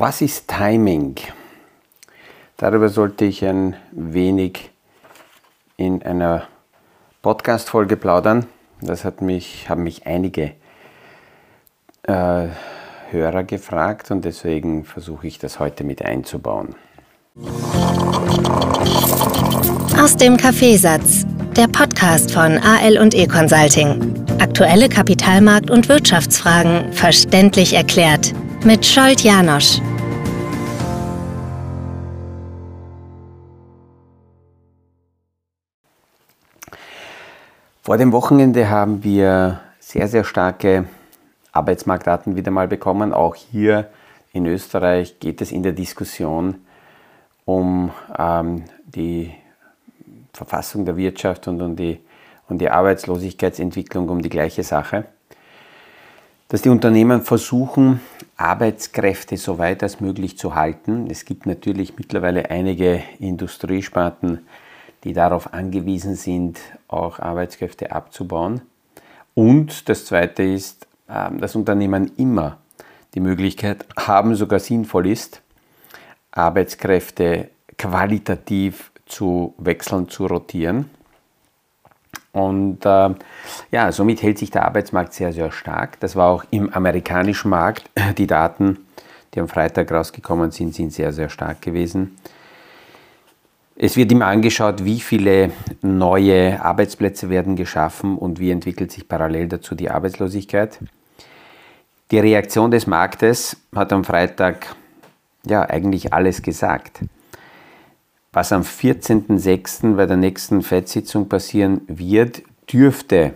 Was ist Timing? Darüber sollte ich ein wenig in einer Podcast-Folge plaudern. Das hat mich, haben mich einige äh, Hörer gefragt und deswegen versuche ich das heute mit einzubauen. Aus dem Kaffeesatz, der Podcast von AL und E Consulting. Aktuelle Kapitalmarkt- und Wirtschaftsfragen verständlich erklärt mit Scholt Janosch. Vor dem Wochenende haben wir sehr, sehr starke Arbeitsmarktdaten wieder mal bekommen. Auch hier in Österreich geht es in der Diskussion um ähm, die Verfassung der Wirtschaft und um die, um die Arbeitslosigkeitsentwicklung, um die gleiche Sache. Dass die Unternehmen versuchen, Arbeitskräfte so weit als möglich zu halten. Es gibt natürlich mittlerweile einige Industriesparten, die darauf angewiesen sind, auch Arbeitskräfte abzubauen. Und das Zweite ist, ähm, dass Unternehmen immer die Möglichkeit haben, sogar sinnvoll ist, Arbeitskräfte qualitativ zu wechseln, zu rotieren. Und äh, ja, somit hält sich der Arbeitsmarkt sehr, sehr stark. Das war auch im amerikanischen Markt. Die Daten, die am Freitag rausgekommen sind, sind sehr, sehr stark gewesen. Es wird immer angeschaut, wie viele neue Arbeitsplätze werden geschaffen und wie entwickelt sich parallel dazu die Arbeitslosigkeit. Die Reaktion des Marktes hat am Freitag ja eigentlich alles gesagt. Was am 14.06. bei der nächsten FED-Sitzung passieren wird, dürfte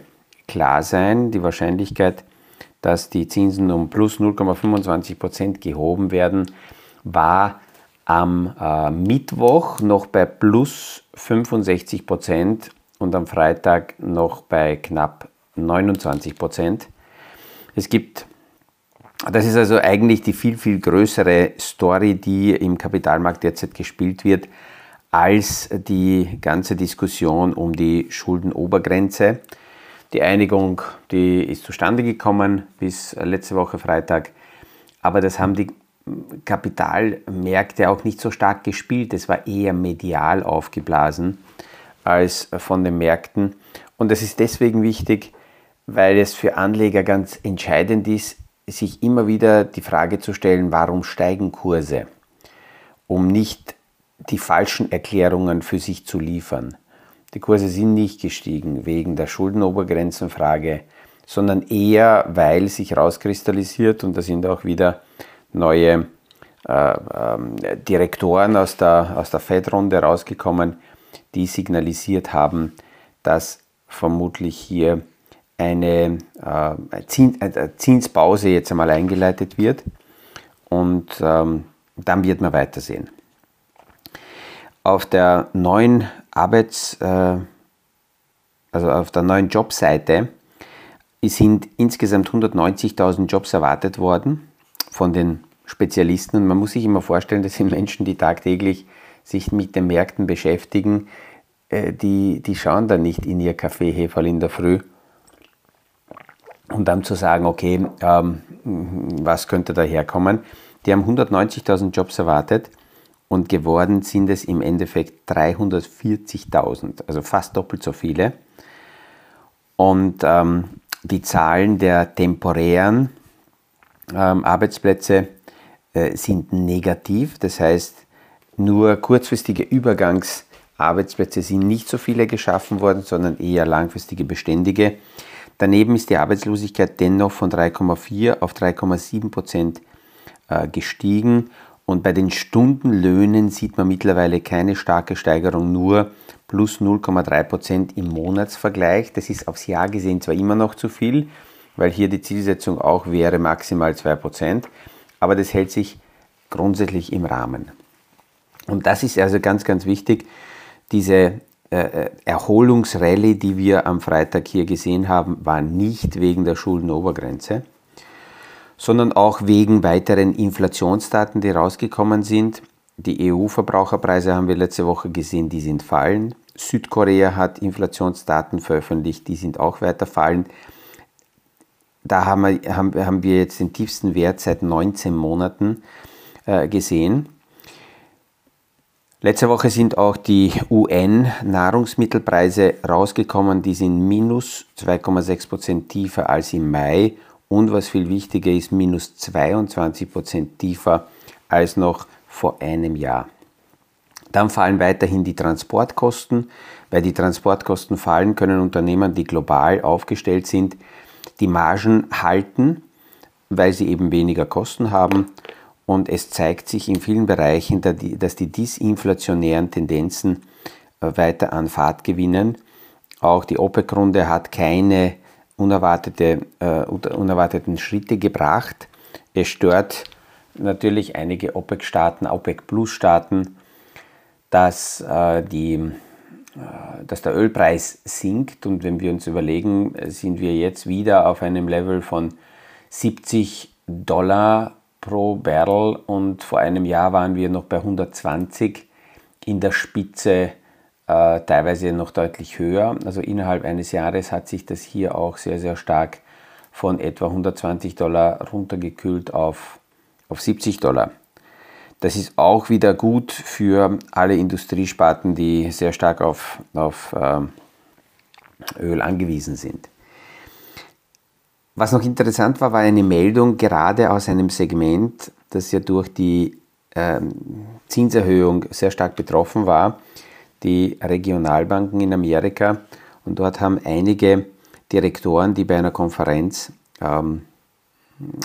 klar sein. Die Wahrscheinlichkeit, dass die Zinsen um plus 0,25 Prozent gehoben werden, war am äh, Mittwoch noch bei plus 65 Prozent und am Freitag noch bei knapp 29 Prozent. Es gibt das ist also eigentlich die viel, viel größere Story, die im Kapitalmarkt derzeit gespielt wird, als die ganze Diskussion um die Schuldenobergrenze. Die Einigung, die ist zustande gekommen bis letzte Woche Freitag, aber das haben die Kapitalmärkte auch nicht so stark gespielt. Es war eher medial aufgeblasen als von den Märkten. Und das ist deswegen wichtig, weil es für Anleger ganz entscheidend ist, sich immer wieder die Frage zu stellen, warum steigen Kurse, um nicht die falschen Erklärungen für sich zu liefern. Die Kurse sind nicht gestiegen wegen der Schuldenobergrenzenfrage, sondern eher, weil sich herauskristallisiert, und da sind auch wieder neue äh, äh, Direktoren aus der, aus der Fed-Runde rausgekommen, die signalisiert haben, dass vermutlich hier eine äh, Zins, äh, Zinspause jetzt einmal eingeleitet wird und ähm, dann wird man weitersehen. Auf der neuen Arbeits, äh, also auf der neuen Jobseite sind insgesamt 190.000 Jobs erwartet worden von den Spezialisten und man muss sich immer vorstellen, das sind Menschen, die tagtäglich sich mit den Märkten beschäftigen, äh, die, die schauen da nicht in ihr Kaffeeheferl in der Früh und dann zu sagen, okay, ähm, was könnte da herkommen? Die haben 190.000 Jobs erwartet und geworden sind es im Endeffekt 340.000, also fast doppelt so viele. Und ähm, die Zahlen der temporären ähm, Arbeitsplätze äh, sind negativ, das heißt, nur kurzfristige Übergangsarbeitsplätze sind nicht so viele geschaffen worden, sondern eher langfristige beständige. Daneben ist die Arbeitslosigkeit dennoch von 3,4 auf 3,7 Prozent äh, gestiegen und bei den Stundenlöhnen sieht man mittlerweile keine starke Steigerung, nur plus 0,3 Prozent im Monatsvergleich. Das ist aufs Jahr gesehen zwar immer noch zu viel, weil hier die Zielsetzung auch wäre maximal 2 Prozent, aber das hält sich grundsätzlich im Rahmen. Und das ist also ganz, ganz wichtig, diese äh, Erholungsrallye, die wir am Freitag hier gesehen haben, war nicht wegen der Schuldenobergrenze, sondern auch wegen weiteren Inflationsdaten, die rausgekommen sind. Die EU-Verbraucherpreise haben wir letzte Woche gesehen, die sind fallen. Südkorea hat Inflationsdaten veröffentlicht, die sind auch weiter fallen. Da haben wir, haben, haben wir jetzt den tiefsten Wert seit 19 Monaten. äh, gesehen. Letzte Woche sind auch die UN-Nahrungsmittelpreise rausgekommen. Die sind minus 2,6 Prozent tiefer als im Mai und was viel wichtiger ist, minus 22 Prozent tiefer als noch vor einem Jahr. Dann fallen weiterhin die Transportkosten. Weil die Transportkosten fallen, können Unternehmen, die global aufgestellt sind, die Margen halten, weil sie eben weniger Kosten haben und es zeigt sich in vielen Bereichen, dass die disinflationären Tendenzen äh, weiter an Fahrt gewinnen. Auch die OPEC-Runde hat keine unerwartete, uh, unerwarteten Schritte gebracht. Es stört natürlich einige OPEC-Staaten, OPEC-Plus-Staaten, dass, uh, die, dass der Ölpreis sinkt. Und wenn wir uns überlegen, sind wir jetzt wieder auf einem Level von 70 Dollar pro Barrel und vor einem Jahr waren wir noch bei 120 in der Spitze äh, teilweise noch deutlich höher. Also innerhalb eines Jahres hat sich das hier auch sehr, sehr stark von etwa 120 Dollar runtergekühlt auf, auf 70 Dollar. Das ist auch wieder gut für alle Industriesparten, die sehr stark auf, auf äh, Öl angewiesen sind. Was noch interessant war, war eine Meldung gerade aus einem Segment, das ja durch die ähm, Zinserhöhung sehr stark betroffen war, die Regionalbanken in Amerika. Und dort haben einige Direktoren, die bei einer Konferenz ähm,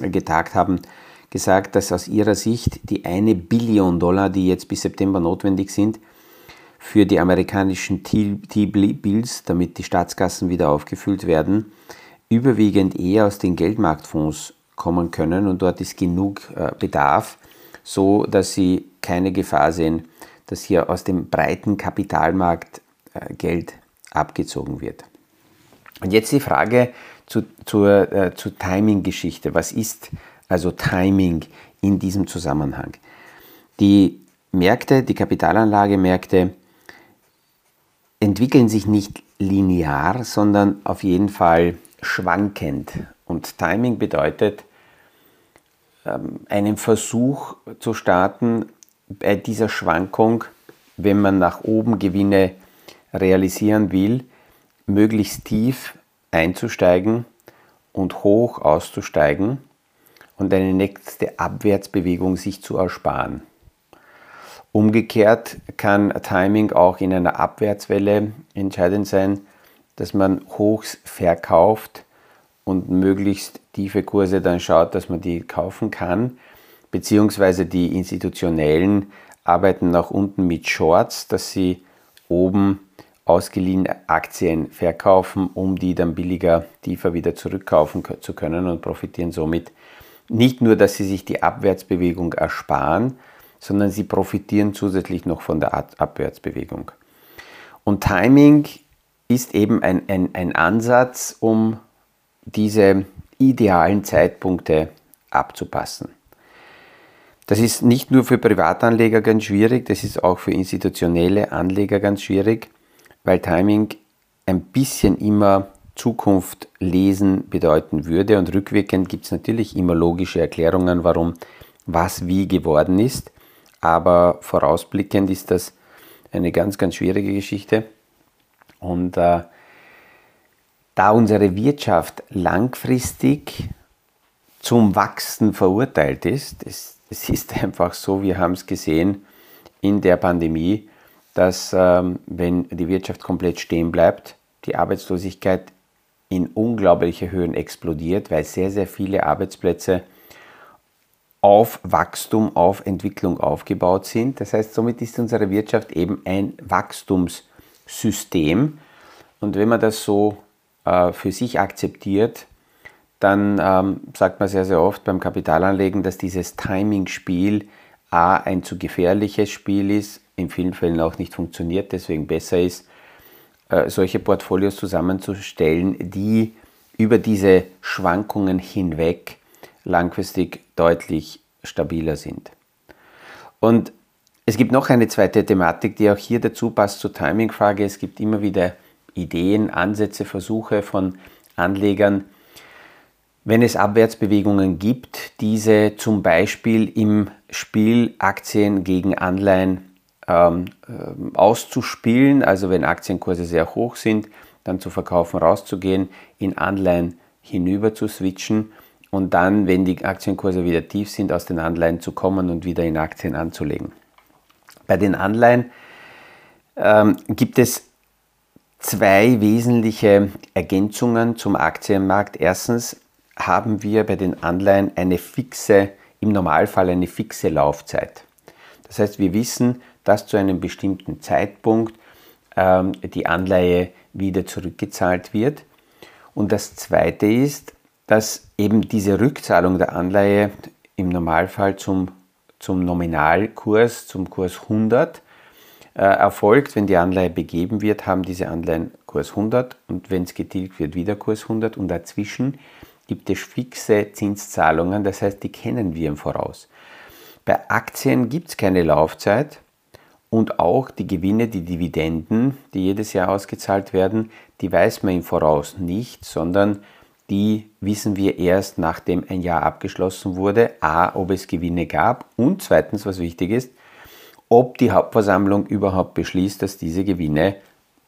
getagt haben, gesagt, dass aus ihrer Sicht die eine Billion Dollar, die jetzt bis September notwendig sind, für die amerikanischen T-Bills, damit die Staatskassen wieder aufgefüllt werden, überwiegend eher aus den Geldmarktfonds kommen können und dort ist genug äh, Bedarf, so dass sie keine Gefahr sehen, dass hier aus dem breiten Kapitalmarkt äh, Geld abgezogen wird. Und jetzt die Frage zu, zur, äh, zur Timing-Geschichte. Was ist also Timing in diesem Zusammenhang? Die Märkte, die Kapitalanlagemärkte entwickeln sich nicht linear, sondern auf jeden Fall schwankend. Und Timing bedeutet, ähm, einen Versuch zu starten, bei dieser Schwankung, wenn man nach oben Gewinne realisieren will, möglichst tief einzusteigen und hoch auszusteigen und eine nächste Abwärtsbewegung sich zu ersparen. Umgekehrt kann Timing auch in einer Abwärtswelle entscheidend sein, dass man Hochs verkauft und möglichst tiefe Kurse dann schaut, dass man die kaufen kann, beziehungsweise die institutionellen arbeiten nach unten mit Shorts, dass sie oben ausgeliehene Aktien verkaufen, um die dann billiger, tiefer wieder zurückkaufen zu können und profitieren somit nicht nur, dass sie sich die Abwärtsbewegung ersparen, sondern sie profitieren zusätzlich noch von der Abwärtsbewegung. Und Timing ist eben ein, ein, ein Ansatz, um diese idealen Zeitpunkte abzupassen. Das ist nicht nur für Privatanleger ganz schwierig, das ist auch für institutionelle Anleger ganz schwierig, weil Timing ein bisschen immer Zukunft lesen bedeuten würde und rückwirkend gibt es natürlich immer logische Erklärungen, warum was wie geworden ist, aber vorausblickend ist das eine ganz, ganz schwierige Geschichte. Und äh, da unsere Wirtschaft langfristig zum Wachsen verurteilt ist, es, es ist einfach so, wir haben es gesehen in der Pandemie, dass ähm, wenn die Wirtschaft komplett stehen bleibt, die Arbeitslosigkeit in unglaubliche Höhen explodiert, weil sehr, sehr viele Arbeitsplätze auf Wachstum, auf Entwicklung aufgebaut sind. Das heißt, somit ist unsere Wirtschaft eben ein Wachstums- System. Und wenn man das so äh, für sich akzeptiert, dann ähm, sagt man sehr, sehr oft beim Kapitalanlegen, dass dieses Timing-Spiel A ein zu gefährliches Spiel ist, in vielen Fällen auch nicht funktioniert, deswegen besser ist, äh, solche Portfolios zusammenzustellen, die über diese Schwankungen hinweg langfristig deutlich stabiler sind. Und es gibt noch eine zweite Thematik, die auch hier dazu passt zur Timing-Frage. Es gibt immer wieder Ideen, Ansätze, Versuche von Anlegern, wenn es Abwärtsbewegungen gibt, diese zum Beispiel im Spiel Aktien gegen Anleihen ähm, äh, auszuspielen, also wenn Aktienkurse sehr hoch sind, dann zu verkaufen, rauszugehen, in Anleihen hinüber zu switchen und dann, wenn die Aktienkurse wieder tief sind, aus den Anleihen zu kommen und wieder in Aktien anzulegen. Bei den Anleihen ähm, gibt es zwei wesentliche Ergänzungen zum Aktienmarkt. Erstens haben wir bei den Anleihen eine fixe, im Normalfall eine fixe Laufzeit. Das heißt, wir wissen, dass zu einem bestimmten Zeitpunkt ähm, die Anleihe wieder zurückgezahlt wird. Und das Zweite ist, dass eben diese Rückzahlung der Anleihe im Normalfall zum, zum Nominalkurs, zum Kurs 100 äh, erfolgt. Wenn die Anleihe begeben wird, haben diese Anleihen Kurs 100 und wenn es getilgt wird, wieder Kurs 100 und dazwischen gibt es fixe Zinszahlungen, das heißt, die kennen wir im Voraus. Bei Aktien gibt es keine Laufzeit und auch die Gewinne, die Dividenden, die jedes Jahr ausgezahlt werden, die weiß man im Voraus nicht, sondern die wissen wir erst, nachdem ein Jahr abgeschlossen wurde, a, ob es Gewinne gab und zweitens, was wichtig ist, ob die Hauptversammlung überhaupt beschließt, dass diese Gewinne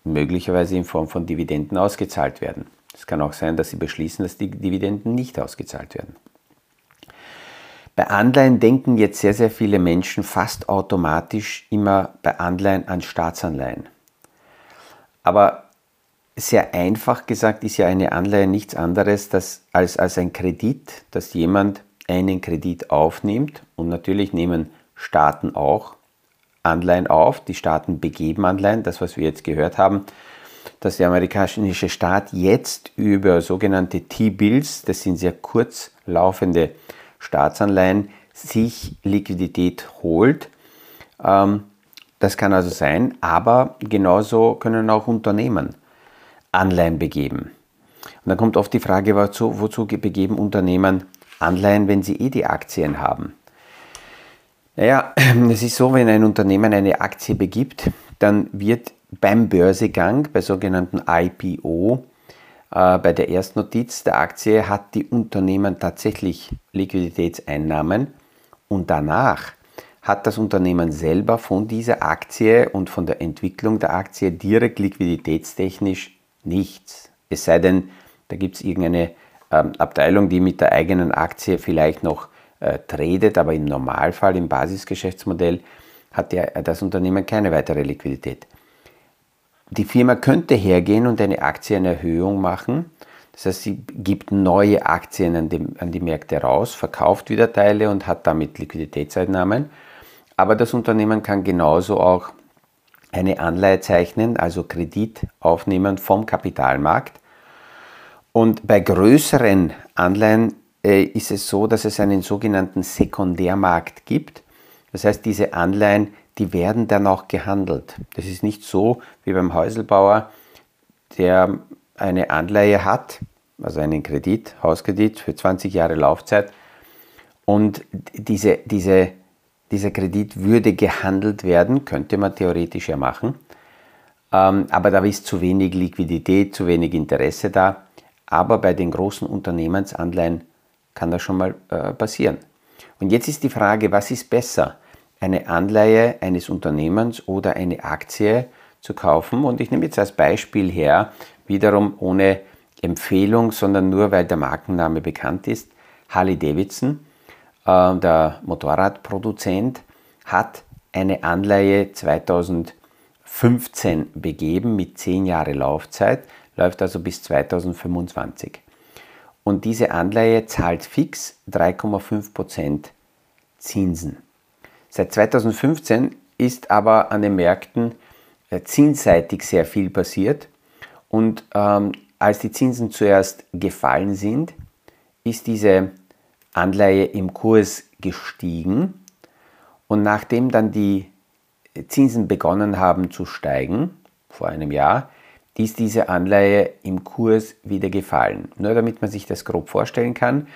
möglicherweise in Form von Dividenden ausgezahlt werden. Es kann auch sein, dass sie beschließen, dass die Dividenden nicht ausgezahlt werden. Bei Anleihen denken jetzt sehr, sehr viele Menschen fast automatisch immer bei Anleihen an Staatsanleihen. Aber sehr einfach gesagt ist ja eine Anleihe nichts anderes dass, als, als ein Kredit, dass jemand einen Kredit aufnimmt und natürlich nehmen Staaten auch Anleihen auf. Die Staaten begeben Anleihen, das was wir jetzt gehört haben, dass der amerikanische Staat jetzt über sogenannte T-Bills, das sind sehr kurz laufende Staatsanleihen, sich Liquidität holt. Ähm, das kann also sein, aber genauso können auch Unternehmen Anleihen begeben. Und dann kommt oft die Frage, wozu, wozu begeben Unternehmen Anleihen, wenn sie eh die Aktien haben? Naja, es ist so, wenn ein Unternehmen eine Aktie begibt, dann wird beim Börsegang, bei sogenannten IPO, bei der Erstnotiz der Aktie hat die Unternehmen tatsächlich Liquiditätseinnahmen und danach hat das Unternehmen selber von dieser Aktie und von der Entwicklung der Aktie direkt liquiditätstechnisch nichts. Es sei denn, da gibt es irgendeine ähm, Abteilung, die mit der eigenen Aktie vielleicht noch äh, tradet, aber im Normalfall, im Basisgeschäftsmodell, hat der, das Unternehmen keine weitere Liquidität. Die Firma könnte hergehen und eine Aktienerhöhung machen. Das heißt, sie gibt neue Aktien an die, an die Märkte raus, verkauft wieder Teile und hat damit Liquiditätseinnahmen. Aber das Unternehmen kann genauso auch eine Anleihe zeichnen, also Kredit aufnehmen vom Kapitalmarkt. Und bei größeren Anleihen äh, ist es so, dass es einen sogenannten Sekundärmarkt gibt. Das heißt, diese Anleihen, die werden dann auch gehandelt. Das ist nicht so wie beim Häuselbauer, der eine Anleihe hat, also einen Kredit, Hauskredit für 20 Jahre Laufzeit. Und diese, diese dieser Kredit würde gehandelt werden, könnte man theoretisch ja machen. Ähm, aber da ist zu wenig Liquidität, zu wenig Interesse da. Aber bei den großen Unternehmensanleihen kann das schon mal äh, passieren. Und jetzt ist die Frage, was ist besser? Eine Anleihe eines Unternehmens oder eine Aktie zu kaufen? Und ich nehme jetzt als Beispiel her, wiederum ohne Empfehlung, sondern nur weil der Markenname bekannt ist, Harley Davidson äh, der Motorradproduzent, hat eine Anleihe 2015 begeben mit 10 Jahre Laufzeit, läuft also bis 2025. Und diese Anleihe zahlt fix 3,5% Zinsen. Seit 2015 ist aber an den Märkten äh, zinsseitig sehr viel passiert. Und ähm, als die Zinsen zuerst gefallen sind, ist diese Anleihe im Kurs gestiegen und nachdem dann die Zinsen begonnen haben zu steigen, vor einem Jahr, ist diese Anleihe im Kurs wieder gefallen. Nur damit man sich das grob vorstellen kann,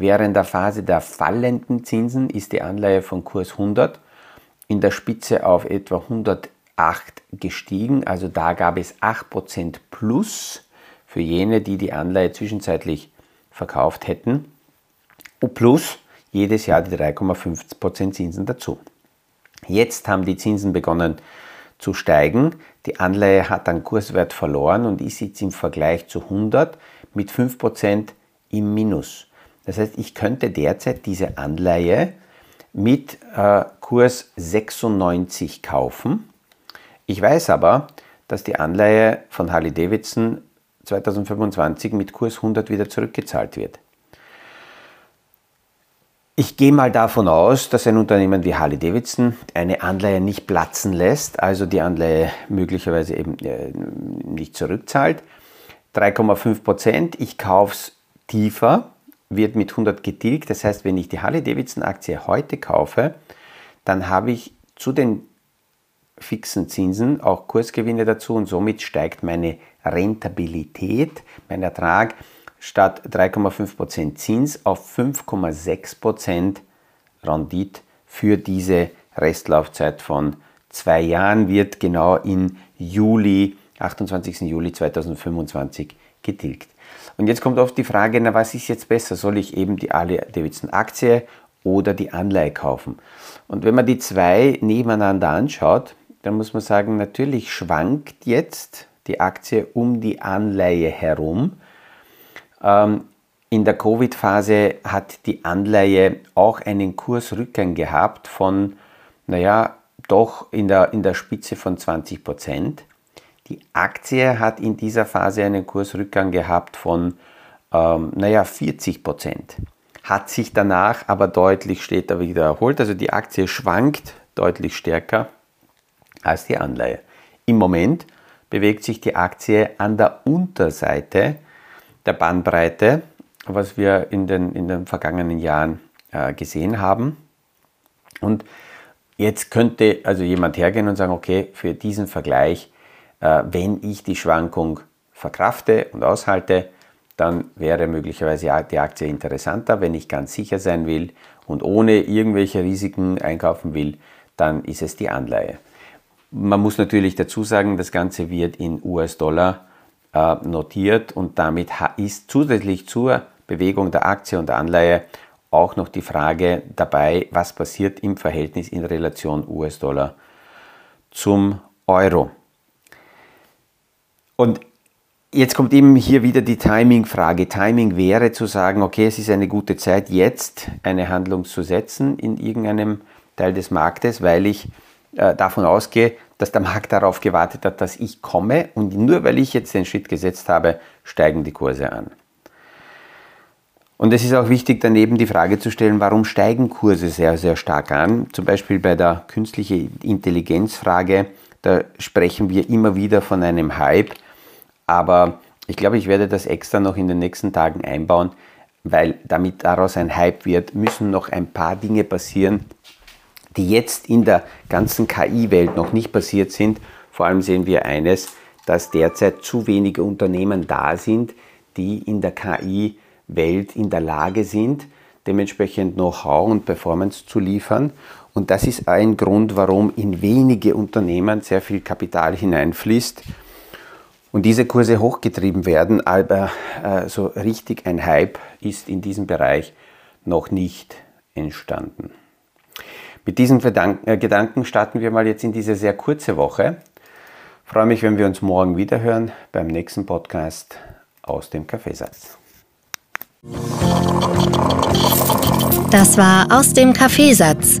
während der Phase der fallenden Zinsen ist die Anleihe von Kurs 100 in der Spitze auf etwa 108 gestiegen. Also da gab es 8% plus für jene, die die Anleihe zwischenzeitlich verkauft hätten. Plus jedes Jahr die 3,5% Zinsen dazu. Jetzt haben die Zinsen begonnen zu steigen. Die Anleihe hat an Kurswert verloren und ist jetzt im Vergleich zu 100 mit 5% im Minus. Das heißt, ich könnte derzeit diese Anleihe mit äh, Kurs 96 kaufen. Ich weiß aber, dass die Anleihe von Harley Davidson 2025 mit Kurs 100 wieder zurückgezahlt wird. Ich gehe mal davon aus, dass ein Unternehmen wie Harley Davidson eine Anleihe nicht platzen lässt, also die Anleihe möglicherweise eben äh, nicht zurückzahlt. 3,5 Prozent, ich kaufe es tiefer, wird mit 100 getilgt. Das heißt, wenn ich die Harley Davidson Aktie heute kaufe, dann habe ich zu den fixen Zinsen auch Kursgewinne dazu und somit steigt meine Rentabilität, mein Ertrag statt 3,5% Zins auf 5,6% Rendite für diese Restlaufzeit von zwei Jahren wird genau in Juli, 28. Juli 2025 getilgt. Und jetzt kommt oft die Frage, na was ist jetzt besser? Soll ich eben die Harley Davidson Aktie oder die Anleihe kaufen? Und wenn man die zwei nebeneinander anschaut, dann muss man sagen, natürlich schwankt jetzt die Aktie um die Anleihe herum. Ähm, in der Covid-Phase hat die Anleihe auch einen Kursrückgang gehabt von, naja, doch in der, in der Spitze von 20 Prozent. Die Aktie hat in dieser Phase einen Kursrückgang gehabt von, ähm, naja, 40 Prozent. Hat sich danach aber deutlich später wieder erholt. Also die Aktie schwankt deutlich stärker als die Anleihe. Im Moment bewegt sich die Aktie an der Unterseite der Bandbreite, was wir in den, in den vergangenen Jahren äh, gesehen haben. Und jetzt könnte also jemand hergehen und sagen, okay, für diesen Vergleich, wenn ich die Schwankung verkrafte und aushalte, dann wäre möglicherweise die Aktie interessanter. Wenn ich ganz sicher sein will und ohne irgendwelche Risiken einkaufen will, dann ist es die Anleihe. Man muss natürlich dazu sagen, das Ganze wird in US-Dollar äh, notiert und damit ist zusätzlich zur Bewegung der Aktie und der Anleihe auch noch die Frage dabei, was passiert im Verhältnis in Relation US-Dollar zum Euro. Und jetzt kommt eben hier wieder die Timing-Frage. Timing wäre zu sagen, okay, es ist eine gute Zeit, jetzt eine Handlung zu setzen in irgendeinem Teil des Marktes, weil ich äh, davon ausgehe, dass der Markt darauf gewartet hat, dass ich komme und nur weil ich jetzt den Schritt gesetzt habe, steigen die Kurse an. Und es ist auch wichtig, daneben die Frage zu stellen, warum steigen Kurse sehr, sehr stark an? Zum Beispiel bei der künstlichen Intelligenzfrage, da sprechen wir immer wieder von einem Hype, aber ich glaube, ich werde das extra noch in den nächsten Tagen einbauen, weil damit daraus ein Hype wird, müssen noch ein paar Dinge passieren, die jetzt in der ganzen KI-Welt noch nicht passiert sind. Vor allem sehen wir eines, dass derzeit zu wenige Unternehmen da sind, die in der KI-Welt in der Lage sind, dementsprechend Know-how und Performance zu liefern. Und das ist ein Grund, warum in wenige Unternehmen sehr viel Kapital hineinfließt und diese Kurse hochgetrieben werden. Aber äh, so richtig ein Hype ist in diesem Bereich noch nicht entstanden. Mit diesen äh, Gedanken starten wir mal jetzt in diese sehr kurze Woche. Ich freue mich, wenn wir uns morgen wieder hören beim nächsten Podcast aus dem Kaffeesatz. Das war aus dem Kaffeesatz,